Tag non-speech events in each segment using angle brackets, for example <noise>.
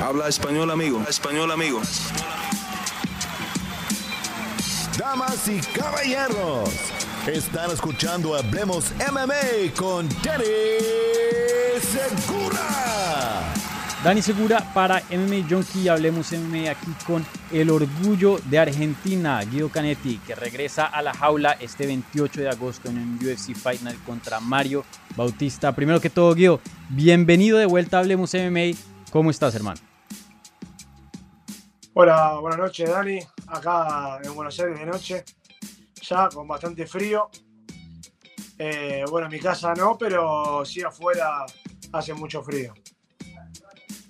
Habla español, amigo. Español, amigo. Damas y caballeros, están escuchando Hablemos MMA con Danny Segura. Dani Segura para MMA Junkie. Hablemos MMA aquí con el orgullo de Argentina, Guido Canetti, que regresa a la jaula este 28 de agosto en un UFC Fight Night contra Mario Bautista. Primero que todo, Guido, bienvenido de vuelta a Hablemos MMA. ¿Cómo estás, hermano? Hola, buenas noches, Dani. Acá en Buenos Aires de noche, ya con bastante frío. Eh, bueno, en mi casa no, pero sí afuera hace mucho frío.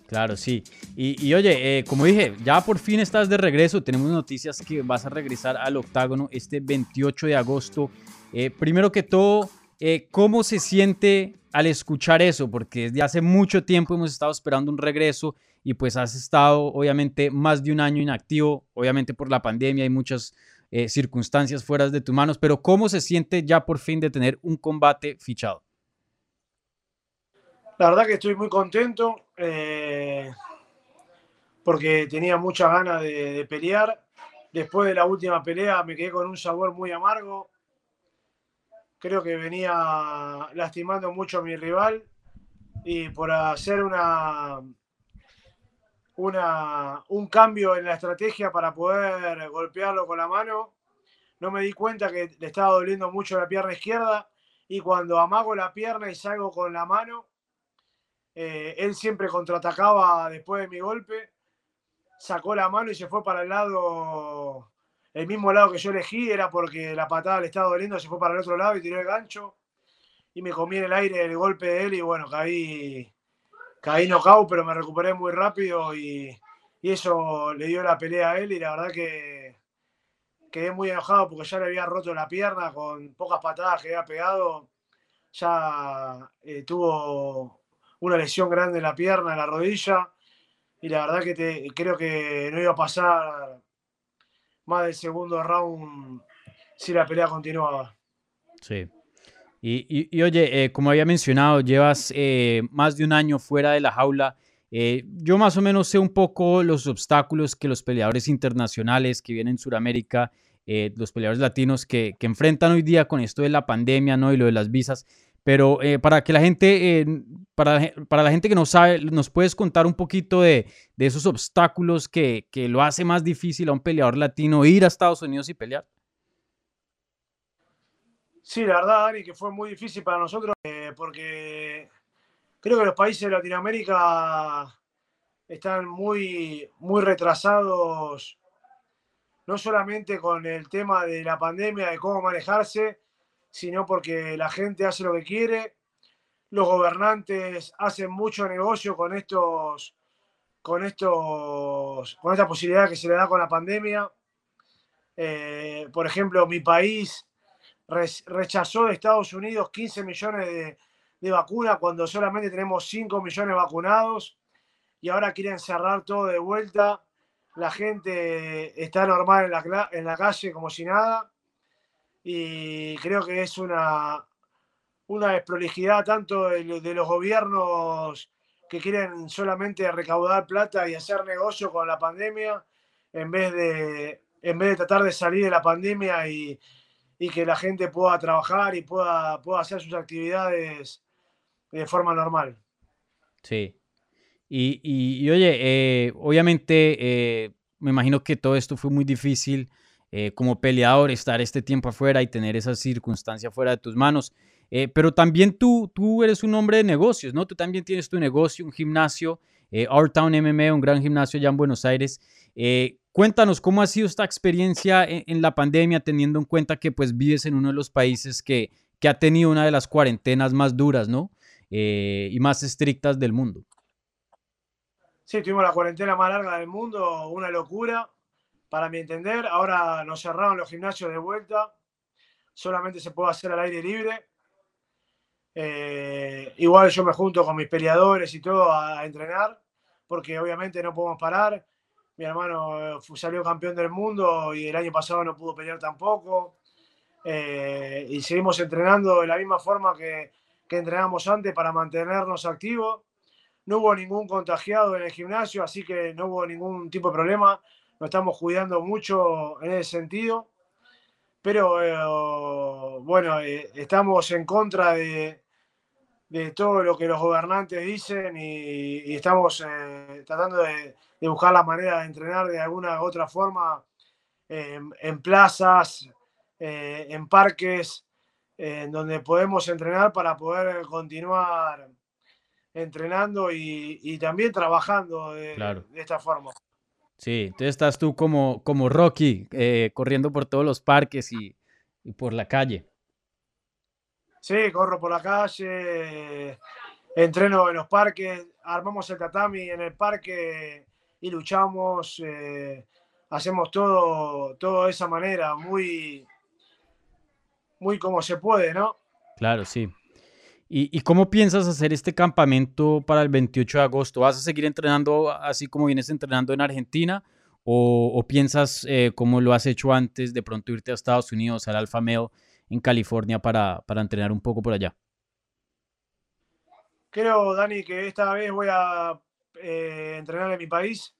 Claro, sí. Y, oye, eh, como dije, ya por fin estás de regreso. Tenemos noticias que vas a regresar al octágono este 28 de agosto. Eh, primero que todo, ¿cómo se siente al escuchar eso? Porque desde hace mucho tiempo hemos estado esperando un regreso y pues has estado obviamente más de un año inactivo, obviamente por la pandemia y muchas eh, circunstancias fuera de tus manos, pero ¿cómo se siente ya por fin de tener un combate fichado? La verdad que estoy muy contento eh, porque tenía muchas ganas de, pelear. Después de la última pelea me quedé con un sabor muy amargo. Creo que venía lastimando mucho a mi rival y por hacer una, una, un cambio en la estrategia para poder golpearlo con la mano. No me di cuenta que le estaba doliendo mucho la pierna izquierda y cuando amago la pierna y salgo con la mano, eh, él siempre contraatacaba después de mi golpe, sacó la mano y se fue para el lado, el mismo lado que yo elegí, era porque la patada le estaba doliendo, se fue para el otro lado y tiró el gancho y me comí en el aire el golpe de él y bueno, caí caí knockout, pero me recuperé muy rápido y, eso le dio la pelea a él y la verdad que quedé muy enojado porque ya le había roto la pierna con pocas patadas que había pegado. Ya eh, tuvo una lesión grande en la pierna, en la rodilla y la verdad que creo que no iba a pasar más del segundo round si la pelea continuaba. Sí. Y, oye, eh, como había mencionado, llevas eh, más de un año fuera de la jaula. Eh, yo más o menos sé un poco los obstáculos que los peleadores internacionales que vienen en Sudamérica, los peleadores latinos que, enfrentan hoy día con esto de la pandemia ¿no? y lo de las visas. Pero para que la gente, para, la gente que no sabe, ¿nos puedes contar un poquito de, de esos obstáculos que, que lo hace más difícil a un peleador latino ir a Estados Unidos y pelear? Sí, la verdad, Dani, que fue muy difícil para nosotros eh, porque creo que los países de Latinoamérica están muy, muy retrasados, no solamente con el tema de la pandemia, de cómo manejarse, sino porque la gente hace lo que quiere, los gobernantes hacen mucho negocio con estos, con estos, con esta posibilidad que se le da con la pandemia. Eh, por ejemplo, mi país rechazó de Estados Unidos 15 millones de, vacunas cuando solamente tenemos 5 millones vacunados y ahora quieren cerrar todo de vuelta. La gente está normal en la, en la calle como si nada y creo que es una, una desprolijidad tanto de, los gobiernos que quieren solamente recaudar plata y hacer negocio con la pandemia en vez de, en vez de tratar de salir de la pandemia y, y que la gente pueda trabajar y pueda, pueda hacer sus actividades de forma normal. Sí. Y, oye, eh, obviamente eh, me imagino que todo esto fue muy difícil eh, como peleador estar este tiempo afuera y tener esa circunstancia fuera de tus manos. pero también tú, tú eres un hombre de negocios, ¿no? Tú también tienes tu negocio, un gimnasio, Our Town MMA, un gran gimnasio allá en Buenos Aires. Cuéntanos cómo ha sido esta experiencia en, la pandemia, teniendo en cuenta que pues vives en uno de los países que, ha tenido una de las cuarentenas más duras, ¿no? Eh, y más estrictas del mundo. Sí, tuvimos la cuarentena más larga del mundo, una locura, para mi entender. Ahora nos cerraron los gimnasios de vuelta, solamente se puede hacer al aire libre. Eh, igual yo me junto con mis peleadores y todo a entrenar, porque obviamente no podemos parar mi hermano salió campeón del mundo y el año pasado no pudo pelear tampoco. Eh, y seguimos entrenando de la misma forma que, que entrenamos antes para mantenernos activos. no hubo ningún contagiado en el gimnasio, así que no hubo ningún tipo de problema. Nos estamos cuidando mucho en ese sentido. Pero eh, bueno, eh, estamos en contra de, de, todo lo que los gobernantes dicen y, estamos eh, tratando de, buscar la manera de entrenar de alguna u otra forma en plazas, en parques, en donde podemos entrenar para poder continuar entrenando y, también trabajando de, esta forma. Sí, entonces estás tú como, como Rocky, eh, corriendo por todos los parques y, por la calle. Sí, corro por la calle, entreno en los parques, armamos el tatami en el parque y luchamos, eh, hacemos todo, todo de esa manera, muy, muy como se puede, ¿no? Claro, sí. ¿Y, cómo piensas hacer este campamento para el 28 de agosto? ¿Vas a seguir entrenando así como vienes entrenando en Argentina? ¿O, piensas, eh, como lo has hecho antes, de pronto irte a Estados Unidos, al Alfa Male en California para, entrenar un poco por allá? Creo, Dani, que esta vez voy a eh, entrenar en mi país.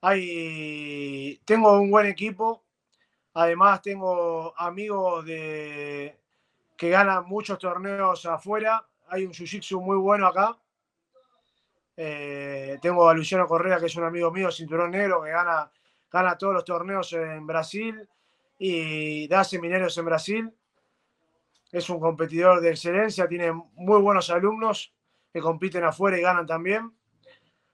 Hay, tengo un buen equipo. Además, tengo amigos de, que gana muchos torneos afuera. Hay un jiu-jitsu muy bueno acá. Eh, tengo a Luciano Correa, que es un amigo mío, cinturón negro, que gana, gana todos los torneos en Brasil y da seminarios en Brasil. Es un competidor de excelencia, tiene muy buenos alumnos que compiten afuera y ganan también.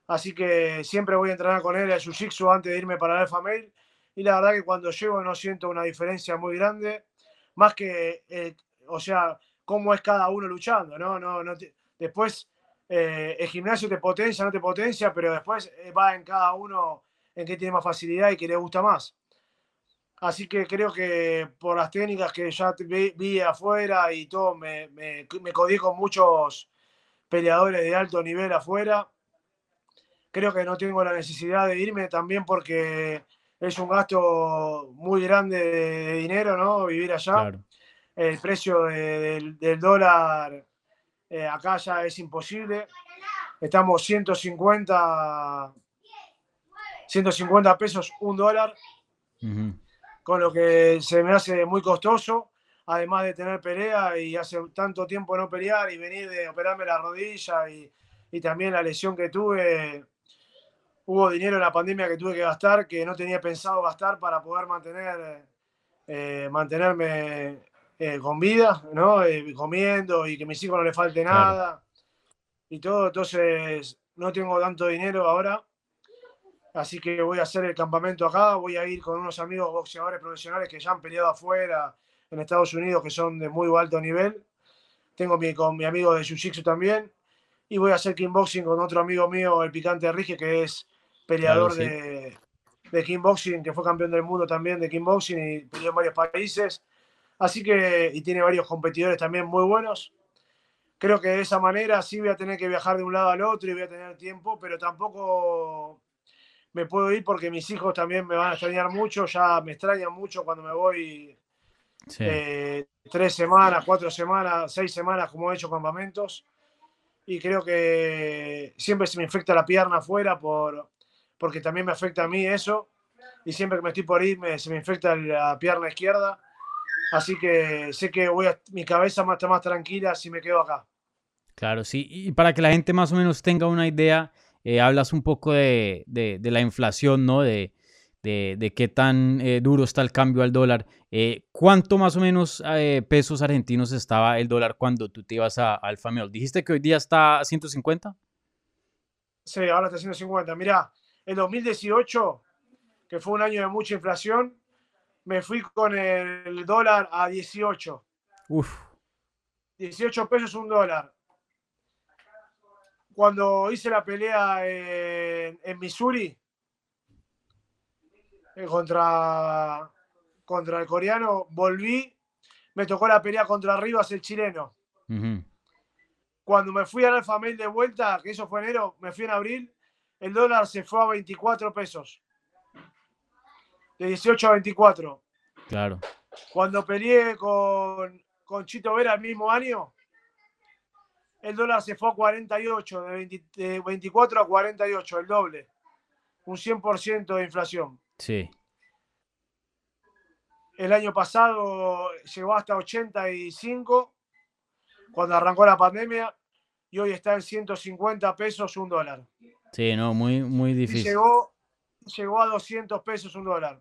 Así que siempre voy a entrenar con él el Jiu-Jitsu antes de irme para el Alpha Mail. Y la verdad que cuando llego no siento una diferencia muy grande. Más que el, o sea, cómo es cada uno luchando, ¿no? no, no después eh, el gimnasio te potencia, no te potencia, pero después eh, va en cada uno en qué tiene más facilidad y qué le gusta más. Así que creo que por las técnicas que ya vi, afuera y todo, me, me, con muchos peleadores de alto nivel afuera. Creo que no tengo la necesidad de irme también porque es un gasto muy grande de, dinero, ¿no? Vivir allá el precio del, dólar eh, acá ya es imposible. Estamos 150, 150 pesos un dólar, con lo que se me hace muy costoso, además de tener pelea y hace tanto tiempo no pelear y venir de operarme la rodilla y, también la lesión que tuve. Hubo dinero en la pandemia que tuve que gastar, que no tenía pensado gastar para poder mantener, eh, mantenerme eh, con vida, ¿no? Eh, comiendo y que a mis hijos no les falte nada y todo. Entonces, no tengo tanto dinero ahora. Así que voy a hacer el campamento acá. Voy a ir con unos amigos boxeadores profesionales que ya han peleado afuera en Estados Unidos, que son de muy alto nivel. Tengo mi, con mi amigo de Jiu-Jitsu también. Y voy a hacer kickboxing con otro amigo mío, el Picante Rige, que es peleador de, de kickboxing, que fue campeón del mundo también de kickboxing y peleó en varios países. Así que, y tiene varios competidores también muy buenos. Creo que de esa manera sí voy a tener que viajar de un lado al otro y voy a tener tiempo, pero tampoco me puedo ir porque mis hijos también me van a extrañar mucho, ya me extrañan mucho cuando me voy eh, tres semanas, cuatro semanas, seis semanas como he hecho campamentos. Y creo que siempre se me infecta la pierna afuera por, porque también me afecta a mí eso. Y siempre que me estoy por ir se me infecta la pierna izquierda. Así que sé que voy a, mi cabeza está más tranquila si me quedo acá. Claro, sí. Y para que la gente más o menos tenga una idea, eh, hablas un poco de, la inflación, ¿no? De, qué tan eh, duro está el cambio al dólar. Eh, ¿Cuánto más o menos pesos argentinos estaba el dólar cuando tú te ibas a Alfa Mel? ¿Dijiste que hoy día está a 150? Sí, ahora está a 150. Mirá, el 2018, que fue un año de mucha inflación, me fui con el dólar a 18. Uf. 18 pesos un dólar. Cuando hice la pelea en, Missouri eh, contra, contra el coreano, volví, me tocó la pelea contra Rivas, el chileno. Cuando me fui al Alfa Mail de vuelta, que eso fue enero, me fui en abril, el dólar se fue a 24 pesos de 18 a 24. Claro. Cuando peleé con, con Chito Vera el mismo año, el dólar se fue a 48, de, 20 de 24 a 48, el doble. Un 100% de inflación. Sí. El año pasado llegó hasta 85 cuando arrancó la pandemia y hoy está en 150 pesos un dólar. Sí, no, muy, muy Y difícil. llegó, llegó a 200 pesos un dólar.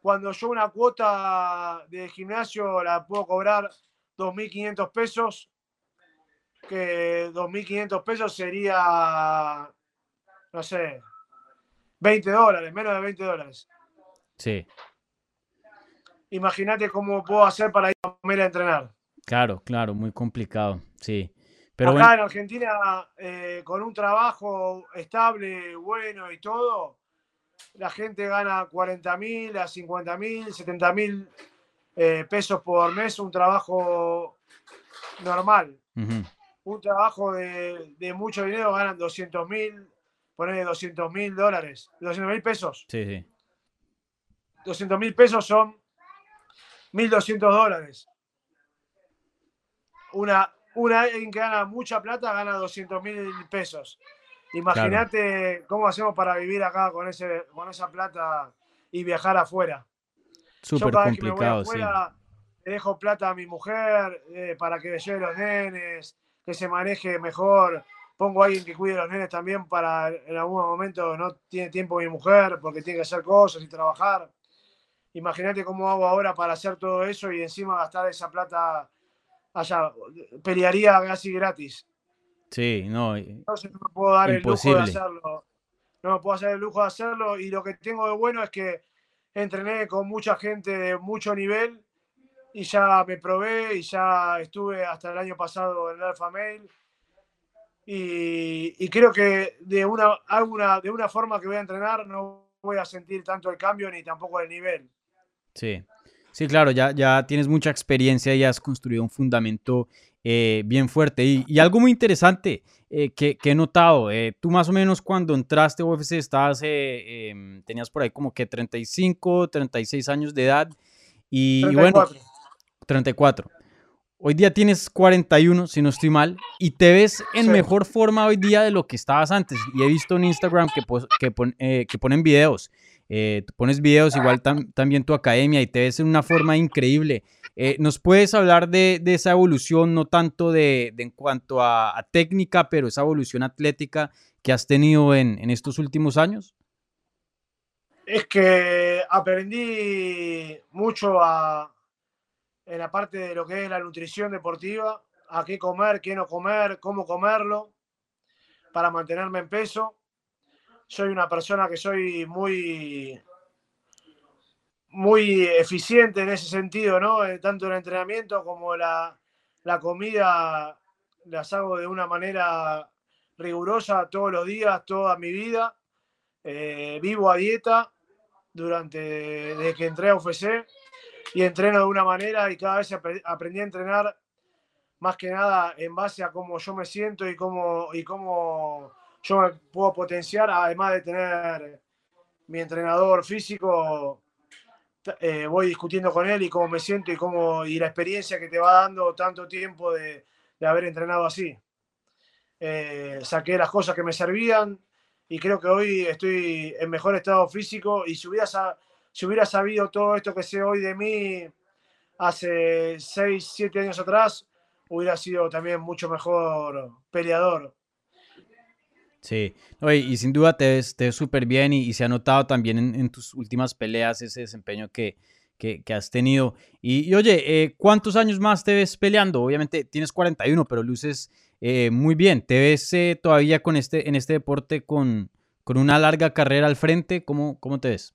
Cuando yo una cuota de gimnasio la puedo cobrar 2.500 pesos, que 2.500 pesos sería, no sé, 20 dólares, menos de 20 dólares. Sí, Imagínate cómo puedo hacer para ir a comer a entrenar. claro, claro, muy complicado. Sí. Pero Acá bueno, en Argentina, eh, con un trabajo estable, bueno y todo, la gente gana 40 mil a 50 mil, 70 mil eh, pesos por mes, un trabajo normal. ujú, Un trabajo de, de mucho dinero ganan 200 mil, poner 200 mil dólares, 200 mil pesos. sí, sí. 200 mil pesos son 1.200 dólares. Una, una alguien que gana mucha plata gana 200 mil pesos. Imagínate cómo hacemos para vivir acá con, ese, con esa plata y viajar afuera. Yo Súper cada vez que me voy sí. afuera, le dejo plata a mi mujer eh, para que lleve los nenes, que se maneje mejor. Pongo a alguien que cuide a los nenes también para en algún momento no tiene tiempo mi mujer porque tiene que hacer cosas y trabajar. Imagínate cómo hago ahora para hacer todo eso y encima gastar esa plata allá. Pelearía casi gratis. Sí, no, Entonces no me puedo dar el lujo Imposible. de hacerlo. No me puedo hacer el lujo de hacerlo. Y lo que tengo de bueno es que entrené con mucha gente de mucho nivel y ya me probé y ya estuve hasta el año pasado en el Alpha Mail. Y, y creo que de una, alguna, de una forma que voy a entrenar no voy a sentir tanto el cambio ni tampoco el nivel. Sí, sí, claro, ya, ya tienes mucha experiencia y has construido un fundamento eh, bien fuerte. Y, y algo muy interesante eh, que, que he notado, eh, tú más o menos cuando entraste a UFC estabas, em, tenías por ahí como que 35, 36 años de edad y, y bueno, 34. 34. Hoy día tienes 41, si no estoy mal, y te ves en Sí. mejor forma hoy día de lo que estabas antes. Y he visto en Instagram que, pos- que, pon- que ponen videos. Eh, tú pones videos, igual tam- también tu academia, y te ves en una forma increíble. Eh, ¿Nos puedes hablar de, de esa evolución, no tanto de, de en cuanto a, a técnica, pero esa evolución atlética que has tenido en, en estos últimos años? Es que aprendí mucho a, en la parte de lo que es la nutrición deportiva, a qué comer, qué no comer, cómo comerlo, para mantenerme en peso. Soy una persona que soy muy, muy eficiente en ese sentido, ¿no? Eh, Tanto el entrenamiento como la, la comida las hago de una manera rigurosa todos los días, toda mi vida. Eh, vivo a dieta durante desde que entré a UFC y entreno de una manera y cada vez apre- aprendí a entrenar más que nada en base a cómo yo me siento y cómo, y cómo yo me puedo potenciar, además de tener mi entrenador físico, eh, voy discutiendo con él y cómo me siento y, cómo, y la experiencia que te va dando tanto tiempo de, de haber entrenado así. Eh, saqué las cosas que me servían y creo que hoy estoy en mejor estado físico y si hubiera, si hubiera sabido todo esto que sé hoy de mí hace 6, 7 años atrás, hubiera sido también mucho mejor peleador. Sí, no, y, sin duda te ves, te súper bien y, se ha notado también en, tus últimas peleas ese desempeño que, que, has tenido. Y, y oye, eh, ¿cuántos años más te ves peleando? Obviamente tienes 41, pero luces eh, muy bien. ¿Te ves eh, todavía con este, en este deporte con, con una larga carrera al frente? ¿Cómo, cómo te ves?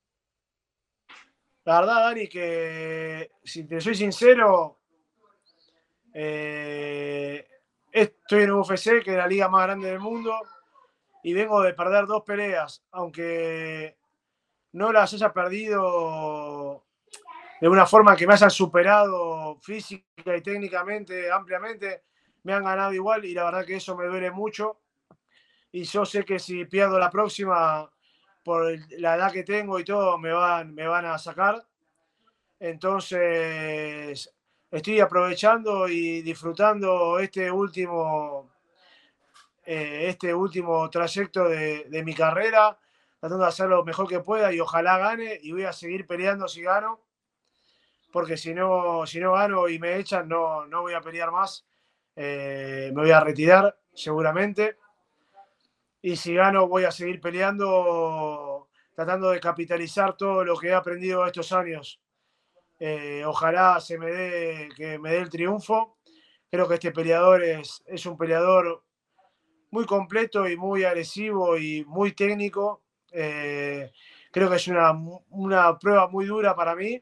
La verdad, Dani, que si te soy sincero, eh, estoy en UFC, que es la liga más grande del mundo, y vengo de perder dos peleas, aunque no las haya perdido de una forma que me hayan superado física y técnicamente ampliamente, me han ganado igual y la verdad que eso me duele mucho. Y yo sé que si pierdo la próxima, por la edad que tengo y todo, me van, me van a sacar. Entonces, estoy aprovechando y disfrutando este último, eh, este último trayecto de, de, mi carrera, tratando de hacer lo mejor que pueda y ojalá gane y voy a seguir peleando si gano, porque si no, si no gano y me echan, no, no voy a pelear más, eh, me voy a retirar seguramente. Y si gano, voy a seguir peleando, tratando de capitalizar todo lo que he aprendido estos años. Eh, ojalá se me dé, que me dé el triunfo. Creo que este peleador es, es un peleador muy completo y muy agresivo y muy técnico. Eh, creo que es una, una, prueba muy dura para mí,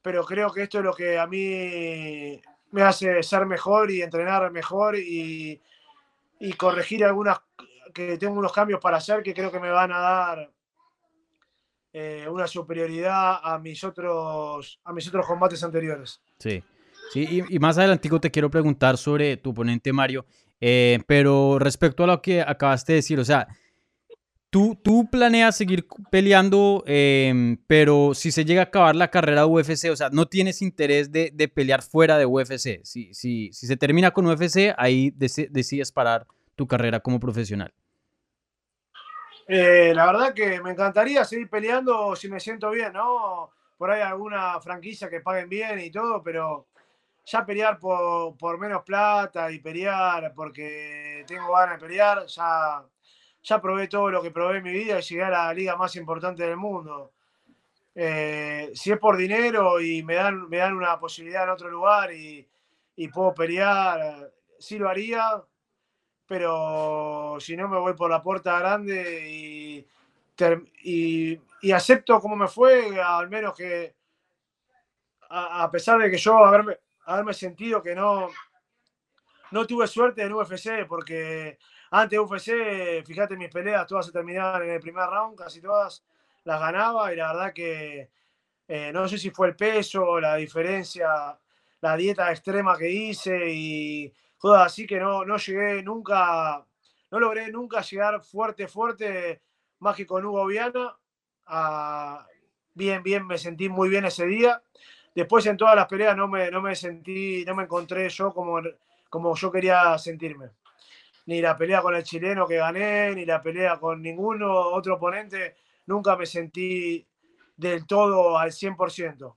pero creo que esto es lo que a mí me hace ser mejor y entrenar mejor y, y corregir algunas, que tengo unos cambios para hacer que creo que me van a dar eh, una superioridad a mis otros a mis otros combates anteriores. Sí, sí, y, y más adelantico te quiero preguntar sobre tu oponente Mario, eh, pero respecto a lo que acabaste de decir, o sea, tú, tú planeas seguir peleando, eh, pero si se llega a acabar la carrera de UFC, o sea, no tienes interés de, de pelear fuera de UFC. Si, si, si, se termina con UFC, ahí decides parar tu carrera como profesional. Eh, la verdad que me encantaría seguir peleando si me siento bien, ¿no? Por ahí alguna franquicia que paguen bien y todo, pero ya pelear por, por menos plata y pelear porque tengo ganas de pelear, ya, ya probé todo lo que probé en mi vida y llegué a la liga más importante del mundo. Eh, si es por dinero y me dan, me dan una posibilidad en otro lugar y, y puedo pelear, sí lo haría, pero si no me voy por la puerta grande y, y, y acepto como me fue, al menos que a, a, pesar de que yo haberme, haberme sentido que no, no tuve suerte en UFC, porque antes de UFC, fíjate, mis peleas todas se terminaban en el primer round, casi todas las ganaba y la verdad que eh, no sé si fue el peso, la diferencia, la dieta extrema que hice y cosas así que no, no llegué nunca, no logré nunca llegar fuerte, fuerte, más que con Hugo Viana. A, bien, bien, me sentí muy bien ese día. Después en todas las peleas no me, no me sentí, no me encontré yo como, como yo quería sentirme. Ni la pelea con el chileno que gané, ni la pelea con ninguno otro oponente, nunca me sentí del todo al 100%.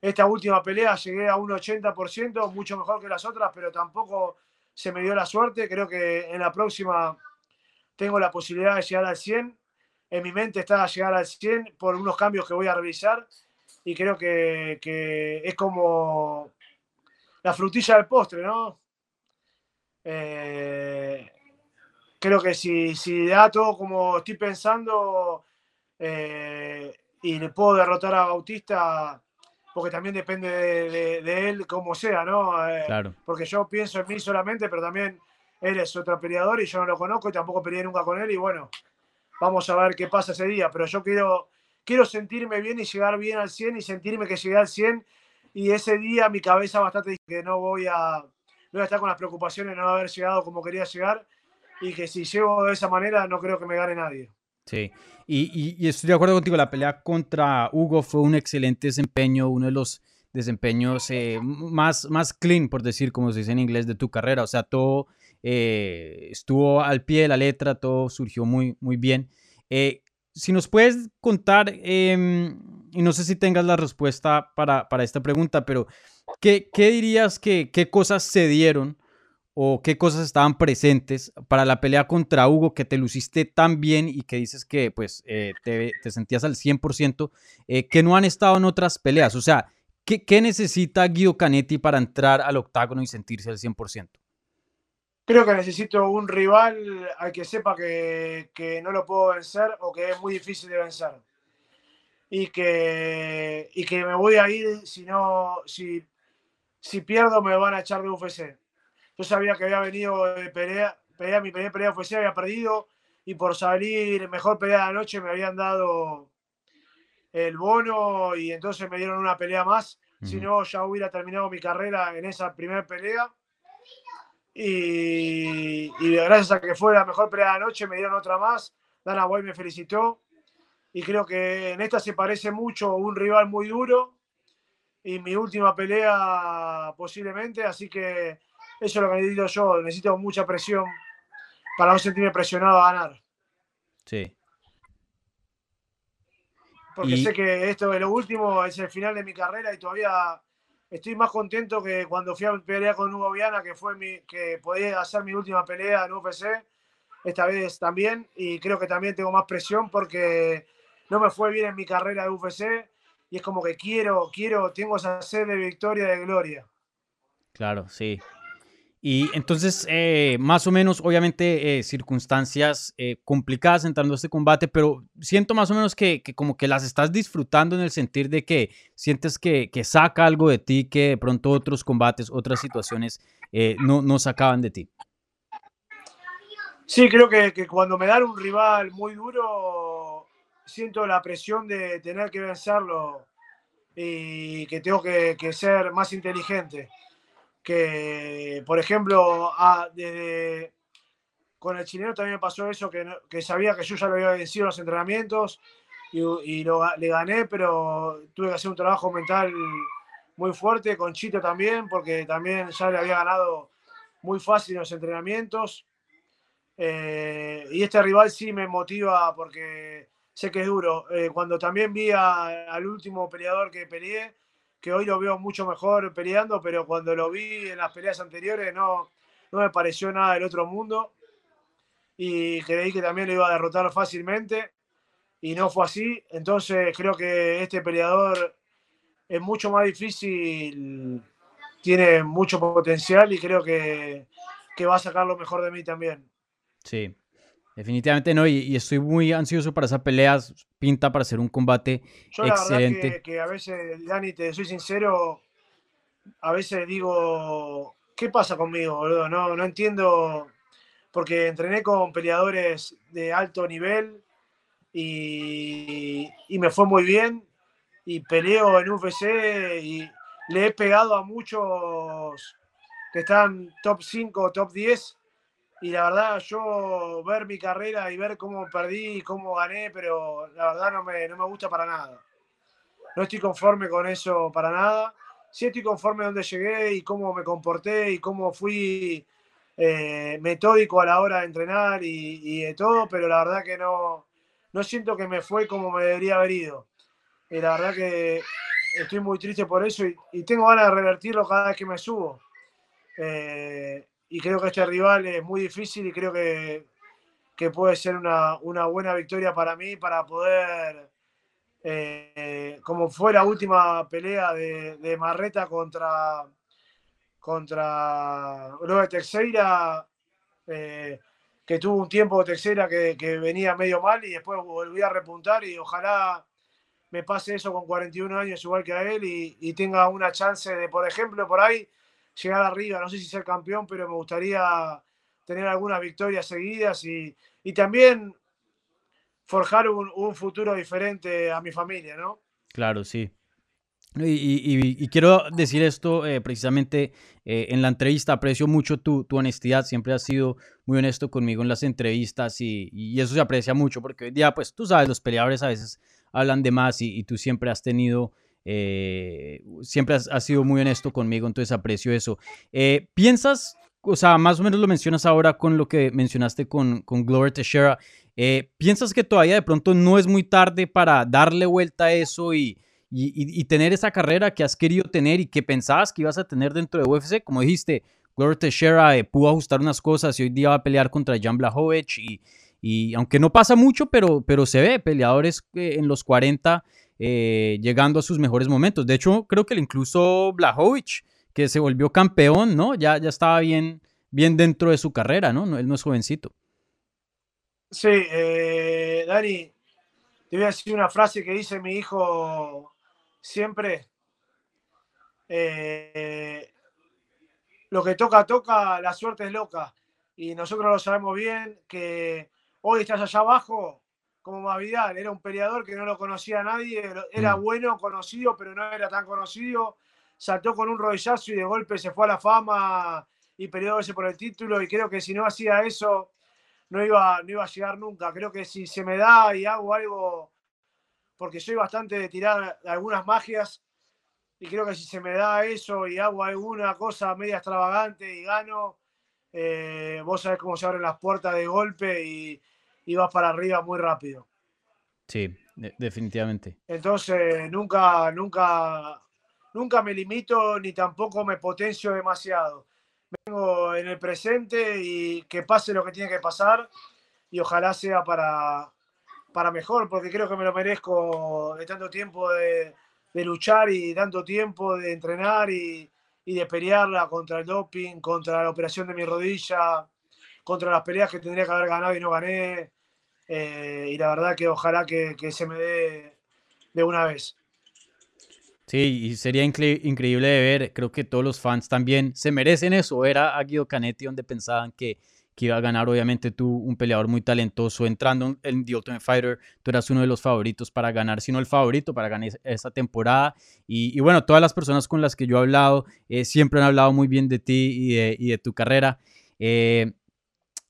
Esta última pelea llegué a un 80%, mucho mejor que las otras, pero tampoco se me dio la suerte. Creo que en la próxima tengo la posibilidad de llegar al 100. En mi mente está llegar al 100 por unos cambios que voy a revisar y creo que, que es como la frutilla del postre, ¿no? Eh, creo que si, si da todo como estoy pensando eh, y le puedo derrotar a Bautista, porque también depende de, de, de él como sea, ¿no? Eh, Claro. Porque yo pienso en mí solamente, pero también él es otro peleador y yo no lo conozco y tampoco peleé nunca con él y bueno, vamos a ver qué pasa ese día, pero yo quiero, quiero sentirme bien y llegar bien al 100 y sentirme que llegué al 100 y ese día mi cabeza bastante dice que no voy a, no voy a estar con las preocupaciones de no haber llegado como quería llegar y que si llego de esa manera no creo que me gane nadie. Sí, y, y, y, estoy de acuerdo contigo, la pelea contra Hugo fue un excelente desempeño, uno de los desempeños eh, más, más clean, por decir, como se dice en inglés, de tu carrera, o sea, todo eh, estuvo al pie de la letra, todo surgió muy, muy bien. Eh, si nos puedes contar, em, y no sé si tengas la respuesta para, para esta pregunta, pero ¿qué, qué dirías que qué cosas se dieron? o qué cosas estaban presentes para la pelea contra Hugo que te luciste tan bien y que dices que pues eh, te, te, sentías al 100%, eh, que no han estado en otras peleas. O sea, ¿qué, ¿qué, necesita Guido Canetti para entrar al octágono y sentirse al 100%? Creo que necesito un rival al que sepa que, que no lo puedo vencer o que es muy difícil de vencer. Y que, y que me voy a ir si no, si, si pierdo me van a echar de UFC yo sabía que había venido de pelea, pelea mi primera pelea fue había perdido y por salir mejor pelea de la noche me habían dado el bono y entonces me dieron una pelea más. Si no, ya hubiera terminado mi carrera en esa primera pelea. Y, y, gracias a que fue la mejor pelea de la noche, me dieron otra más. Dana Boy me felicitó. Y creo que en esta se parece mucho un rival muy duro. Y mi última pelea posiblemente. Así que eso es lo que necesito yo. Necesito mucha presión para no sentirme presionado a ganar. Sí. Porque Y- sé que esto de lo último es el final de mi carrera y todavía estoy más contento que cuando fui a pelear con Hugo Viana, que fue mi, que podía hacer mi última pelea en UFC, esta vez también, y creo que también tengo más presión porque no me fue bien en mi carrera de UFC y es como que quiero, quiero, tengo esa sed de victoria, de gloria. Claro, sí. Y entonces, eh, más o menos, obviamente, eh, circunstancias eh, complicadas entrando a este combate, pero siento más o menos que, que como que las estás disfrutando en el sentir de que sientes que, que saca algo de ti que de pronto otros combates, otras situaciones eh, no, no sacaban de ti. Sí, creo que, que cuando me dan un rival muy duro, siento la presión de tener que vencerlo y que tengo que, que ser más inteligente. Que, por ejemplo, a- desde- con el chileno también me pasó eso, que, que sabía que yo ya lo había vencido en los entrenamientos y, y lo le gané, pero tuve que hacer un trabajo mental muy fuerte, con Chito también, porque también ya le había ganado muy fácil en los entrenamientos. Eh, y este rival sí me motiva porque sé que es duro. Eh, cuando también vi a- al último peleador que peleé, que hoy lo veo mucho mejor peleando, pero cuando lo vi en las peleas anteriores no, no me pareció nada del otro mundo. Y creí que también lo iba a derrotar fácilmente. Y no fue así. Entonces creo que este peleador es mucho más difícil, tiene mucho potencial y creo que, que va a sacar lo mejor de mí también. Sí, definitivamente no. Y, y estoy muy ansioso para esa pelea. Pinta para ser un combate Yo la excelente. verdad que, que a veces, Dani, te soy sincero, a veces digo, ¿qué pasa conmigo, boludo? No, no entiendo, porque entrené con peleadores de alto nivel y, y me fue muy bien y peleo en UFC y le he pegado a muchos que están top 5, top 10 y la verdad yo ver mi carrera y ver cómo perdí y cómo gané, pero la verdad no me, no me gusta para nada. No estoy conforme con eso para nada. Sí estoy conforme donde llegué y cómo me comporté y cómo fui eh, metódico a la hora de entrenar y, y de todo, pero la verdad que no, no siento que me fue como me debería haber ido. Y la verdad que estoy muy triste por eso y, y tengo ganas de revertirlo cada vez que me subo. Eh, y creo que este rival es muy difícil y creo que, que puede ser una, una buena victoria para mí para poder, eh, como fue la última pelea de, de Marreta contra, contra Robert Teixeira, eh, que tuvo un tiempo Teixeira que, que venía medio mal y después volví a repuntar y ojalá me pase eso con 41 años igual que a él y, y tenga una chance de, por ejemplo, por ahí llegar arriba, no sé si ser campeón, pero me gustaría tener algunas victorias seguidas y, y también forjar un, un futuro diferente a mi familia, ¿no? Claro, sí. Y, y- quiero decir esto eh, precisamente eh, en la entrevista. Aprecio mucho tu, tu honestidad. Siempre has sido muy honesto conmigo en las entrevistas y, y eso se aprecia mucho porque hoy día, pues tú sabes, los peleadores a veces hablan de más y tú siempre has tenido, eh, siempre has, sido muy honesto conmigo, entonces aprecio eso. Eh, ¿Piensas, o sea, más o menos lo mencionas ahora con lo que mencionaste con, con Glover Teixeira, eh, ¿piensas que todavía de pronto no es muy tarde para darle vuelta a eso y, y, tener esa carrera que has querido tener y que pensabas que ibas a tener dentro de UFC? Como dijiste, Glover Teixeira pudo ajustar unas cosas y hoy día va a pelear contra Jan Blachowicz y, y aunque no pasa mucho, pero, pero se ve peleadores en los 40 eh, llegando a sus mejores momentos. De hecho, creo que incluso Blachowicz, que se volvió campeón, ¿no? Ya, ya estaba bien, bien dentro de su carrera. No- Él no es jovencito. Sí, eh, Dani, te voy a decir una frase que dice mi hijo siempre. Eh, lo que toca, toca, la suerte es loca. Y nosotros lo sabemos bien, que hoy estás allá abajo, como Mavidal, era un peleador que no lo conocía a nadie, era Mm. bueno, conocido, pero no era tan conocido. Saltó con un rodillazo y de golpe se fue a la fama y peleó ese por el título. Y creo que si no hacía eso, no iba, no iba a llegar nunca. Creo que si se me da y hago algo, porque soy bastante de tirar algunas magias, y creo que si se me da eso y hago alguna cosa media extravagante y gano, eh, vos sabés cómo se abren las puertas de golpe y, y vas para arriba muy rápido. Sí, de- definitivamente. Entonces, nunca, nunca, nunca me limito ni tampoco me potencio demasiado. Vengo en el presente y que pase lo que tiene que pasar y ojalá sea para, para mejor, porque creo que me lo merezco de tanto tiempo de, de luchar y tanto tiempo de entrenar y, y de pelearla contra el doping, contra la operación de mi rodilla, contra las peleas que tendría que haber ganado y no gané. Eh, y la verdad que ojalá que, que se me dé de una vez. Sí, y sería incre- increíble de ver. Creo que todos los fans también se merecen eso. Era a Guido Canetti donde pensaban que, que iba a ganar. Obviamente tú, un peleador muy talentoso, entrando en The Ultimate Fighter, tú eras uno de los favoritos para ganar, si no el favorito para ganar es- esa temporada. Y, y bueno, todas las personas con las que yo he hablado eh, siempre han hablado muy bien de ti y de, y de tu carrera. Eh,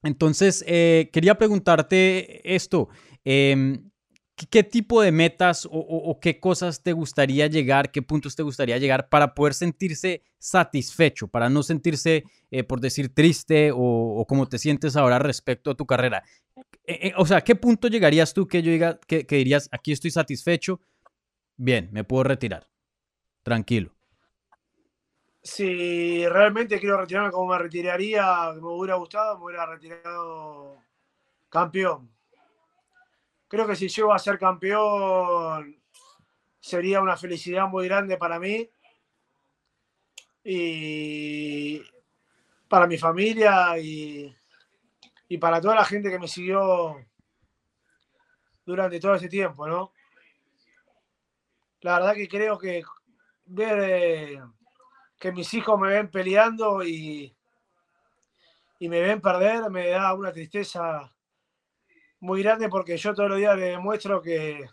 entonces, eh, quería preguntarte esto. em, ¿qué, tipo de metas o, qué cosas te gustaría llegar, qué puntos te gustaría llegar para poder sentirse satisfecho, para no sentirse, eh, por decir, triste o, como te sientes ahora respecto a tu carrera? Eh, o sea, ¿qué punto llegarías tú que yo diga, que dirías, aquí estoy satisfecho, bien, me puedo retirar, tranquilo? Si realmente quiero retirarme como me retiraría, me hubiera gustado, me hubiera retirado campeón. Creo que si llego a ser campeón sería una felicidad muy grande para mí y para mi familia y, y para toda la gente que me siguió durante todo ese tiempo, ¿no? La verdad que creo que ver eh, que mis hijos me ven peleando y, y me ven perder me da una tristeza muy grande porque yo todos los días le demuestro que,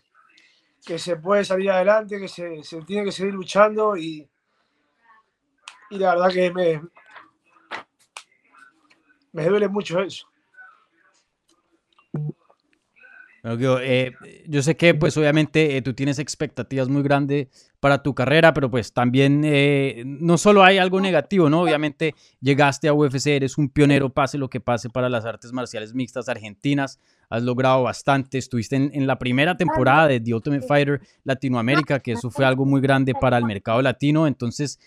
que se puede salir adelante, que se, se tiene que seguir luchando y, y la verdad que me, me duele mucho eso. Bueno, Guido, eh, yo sé que pues obviamente eh, tú tienes expectativas muy grandes para tu carrera, pero pues también eh, no solo hay algo negativo, ¿no? Obviamente llegaste a UFC, eres un pionero, pase lo que pase para las artes marciales mixtas argentinas, has logrado bastante, estuviste en, en la primera temporada de The Ultimate Fighter Latinoamérica, que eso fue algo muy grande para el mercado latino, entonces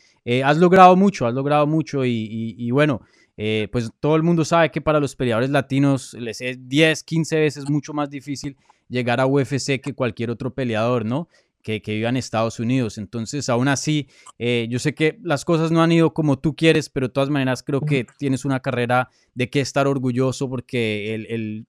has logrado mucho, has logrado mucho y, y- y bueno, eh, pues todo el mundo sabe que para los peleadores latinos les es 10, 15 veces mucho más difícil llegar a UFC que cualquier otro peleador, ¿no? Que, que viva en Estados Unidos. Entonces, aún así, eh, yo sé que las cosas no han ido como tú quieres, pero de todas maneras creo que <laughs> tienes una carrera de que estar orgulloso porque el, el,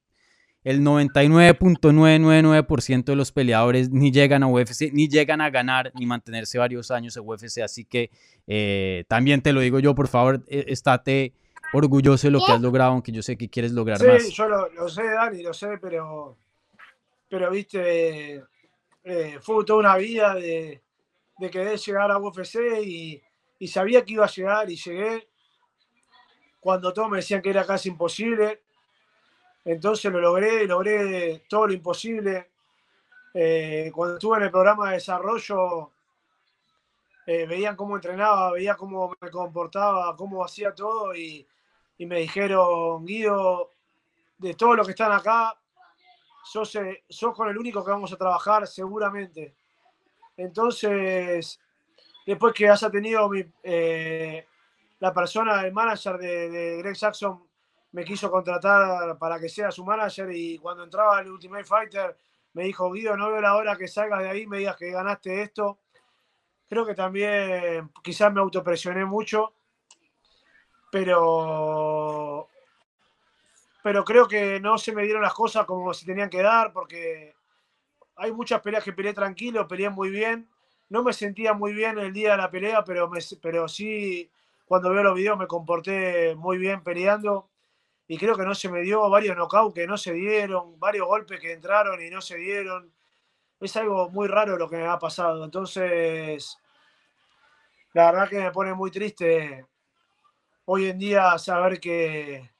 el 99.999% de los peleadores ni llegan a UFC, ni llegan a ganar, ni mantenerse varios años en UFC. Así que eh, también te lo digo yo, por favor, eh, estate orgulloso de lo que has logrado, aunque yo sé que quieres lograr Sí, más. yo lo, lo sé, Dani, lo sé, pero, pero viste, eh, fue toda una vida de, de querer llegar a UFC y, y sabía que iba a llegar y llegué cuando todos me decían que era casi imposible. Entonces lo logré, logré todo lo imposible. Eh, cuando estuve en el programa de desarrollo, eh, veían cómo entrenaba, veía cómo me comportaba, cómo hacía todo y, y me dijeron, Guido, de todos los que están acá, sos, sos con el único que vamos a trabajar seguramente. Entonces, después que haya tenido eh, la persona, el manager de, de Greg Jackson, me quiso contratar para que sea su manager y cuando entraba el Ultimate Fighter me dijo, Guido, no veo la hora que salgas de ahí, me digas que ganaste esto. Creo que también quizás me autopresioné mucho, pero, pero creo que no se me dieron las cosas como se tenían que dar porque hay muchas peleas que peleé tranquilo, peleé muy bien. No me sentía muy bien el día de la pelea, pero, me, pero sí cuando veo los videos me comporté muy bien peleando y creo que no se me dio varios knockouts que no se dieron, varios golpes que entraron y no se dieron. Es algo muy raro lo que me ha pasado. Entonces, la verdad que me pone muy triste hoy en día saber que,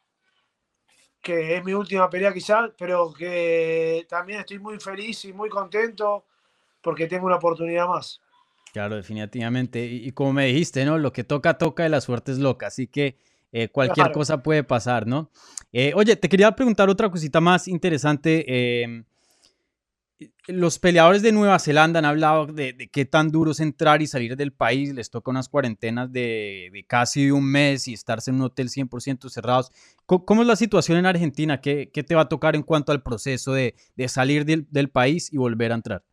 que es mi última pelea quizás, pero que también estoy muy feliz y muy contento porque tengo una oportunidad más. Claro, definitivamente. Y, y como me dijiste, ¿no? Lo que toca, toca y la suerte es loca. Así que eh, cualquier Claro. cosa puede pasar, ¿no? Eh, oye, te quería preguntar otra cosita más interesante. eh, los peleadores de Nueva Zelanda han hablado de, qué tan duro es entrar y salir del país. Les toca unas cuarentenas de, casi un mes y estarse en un hotel 100% cerrados. ¿Cómo, es la situación en Argentina? ¿Qué, te va a tocar en cuanto al proceso de, salir del, del país y volver a entrar?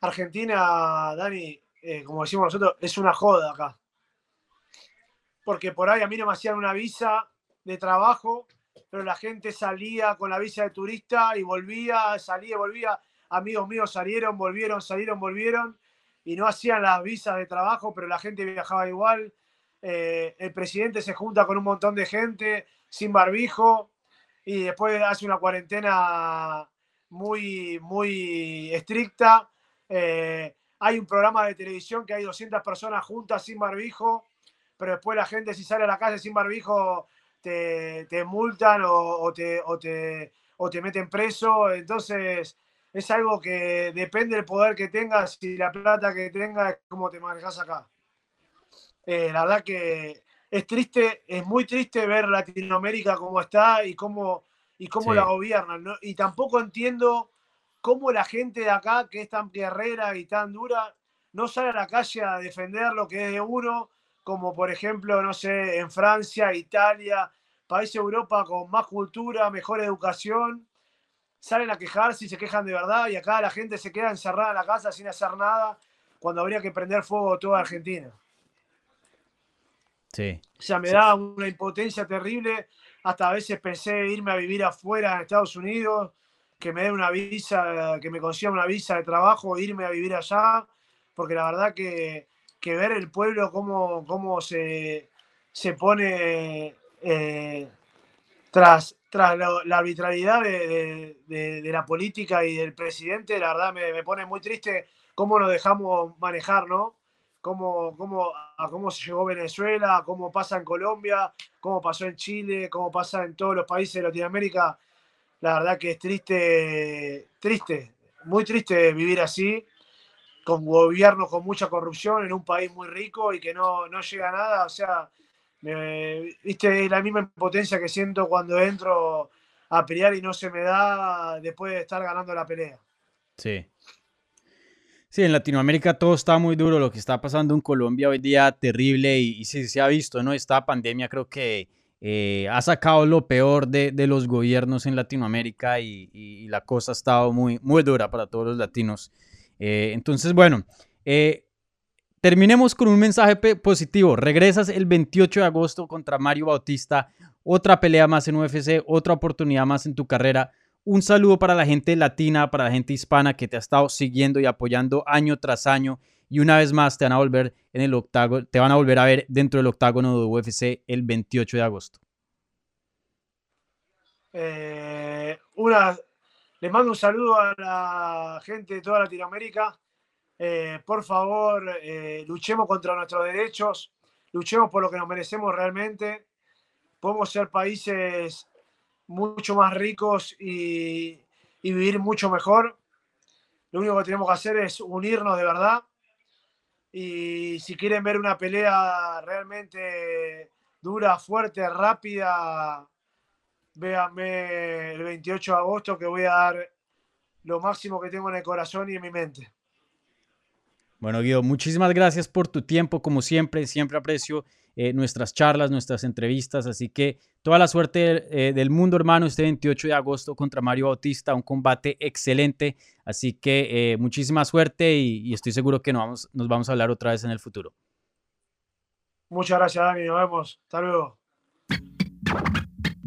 Argentina, Dani, eh, como decimos nosotros, es una joda acá. Porque por ahí a mí no me hacían una visa de trabajo, pero la gente salía con la visa de turista y volvía, salía y volvía. Amigos míos salieron, volvieron, salieron, volvieron y no hacían las visas de trabajo, pero la gente viajaba igual. Eh, el presidente se junta con un montón de gente sin barbijo y después hace una cuarentena muy, muy estricta. Eh, hay un programa de televisión que hay 200 personas juntas sin barbijo, pero después la gente si sale a la calle sin barbijo te, te multan o, o te, o, te, o te meten preso. Entonces es algo que depende del poder que tengas y la plata que tengas, cómo te manejas acá. Eh, la verdad que es triste, es muy triste ver Latinoamérica como está y cómo, y cómo Sí. la gobiernan. ¿no? Y tampoco entiendo cómo la gente de acá, que es tan guerrera y tan dura, no sale a la calle a defender lo que es de uno, como por ejemplo, no sé, en Francia, Italia, países de Europa con más cultura, mejor educación, salen a quejarse y se quejan de verdad, y acá la gente se queda encerrada en la casa sin hacer nada, cuando habría que prender fuego toda Argentina. Sí. O sea, me Sí. da una impotencia terrible. Hasta a veces pensé irme a vivir afuera en Estados Unidos, que me den una visa, que me consigan una visa de trabajo, irme a vivir allá, porque la verdad que, que ver el pueblo cómo, cómo se, se pone eh, tras, tras la arbitrariedad de, de- la política y del presidente, la verdad me, me pone muy triste cómo nos dejamos manejar, ¿no? Cómo, cómo, a cómo se llegó Venezuela, cómo pasa en Colombia, cómo pasó en Chile, cómo pasa en todos los países de Latinoamérica. La verdad que es triste, triste, muy triste vivir así, con gobiernos con mucha corrupción en un país muy rico y que no, no llega a nada. O sea, me- viste, la misma impotencia que siento cuando entro a pelear y no se me da después de estar ganando la pelea. Sí. Sí, en Latinoamérica todo está muy duro. Lo que está pasando en Colombia hoy día terrible y, y sí se ha visto, ¿no? Esta pandemia creo que eh, ha sacado lo peor de, de los gobiernos en Latinoamérica y, y la cosa ha estado muy, muy dura para todos los latinos. Eh, entonces, bueno, eh, terminemos con un mensaje positivo. Regresas el 28 de agosto contra Mario Bautista. Otra pelea más en UFC, otra oportunidad más en tu carrera. Un saludo para la gente latina, para la gente hispana que te ha estado siguiendo y apoyando año tras año. Y una vez más te van a volver en el octágono, te van a volver a ver dentro del octágono de UFC el 28 de agosto. Eh, una, les mando un saludo a la gente de toda Latinoamérica. Eh, por favor, eh, luchemos contra nuestros derechos, luchemos por lo que nos merecemos realmente. Podemos ser países mucho más ricos y, y vivir mucho mejor. Lo único que tenemos que hacer es unirnos de verdad. Y si quieren ver una pelea realmente dura, fuerte, rápida, véanme el 28 de agosto que voy a dar lo máximo que tengo en el corazón y en mi mente. Bueno, Guido, muchísimas gracias por tu tiempo, como siempre, siempre aprecio eh, nuestras charlas, nuestras entrevistas, así que toda la suerte eh, del mundo, hermano, este 28 de agosto contra Mario Bautista, un combate excelente, así que eh, muchísima suerte y, y, estoy seguro que nos vamos, nos vamos a hablar otra vez en el futuro. Muchas gracias, Dani, nos vemos, hasta luego.